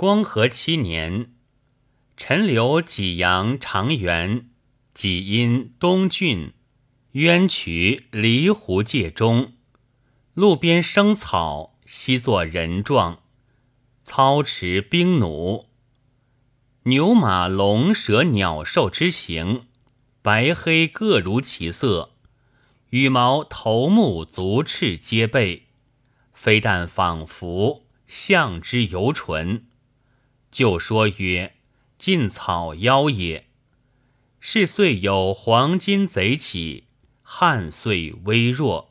光和七年，陈留济阳长垣，济阴东郡，渊渠离湖界中，路边生草，悉作人状，操持兵弩，牛马龙蛇鸟兽之形，白黑各如其色，羽毛头目足翅皆备，非但仿佛，象之犹纯。就说曰：“尽草妖也。”是岁有黄金贼起，汉岁微弱。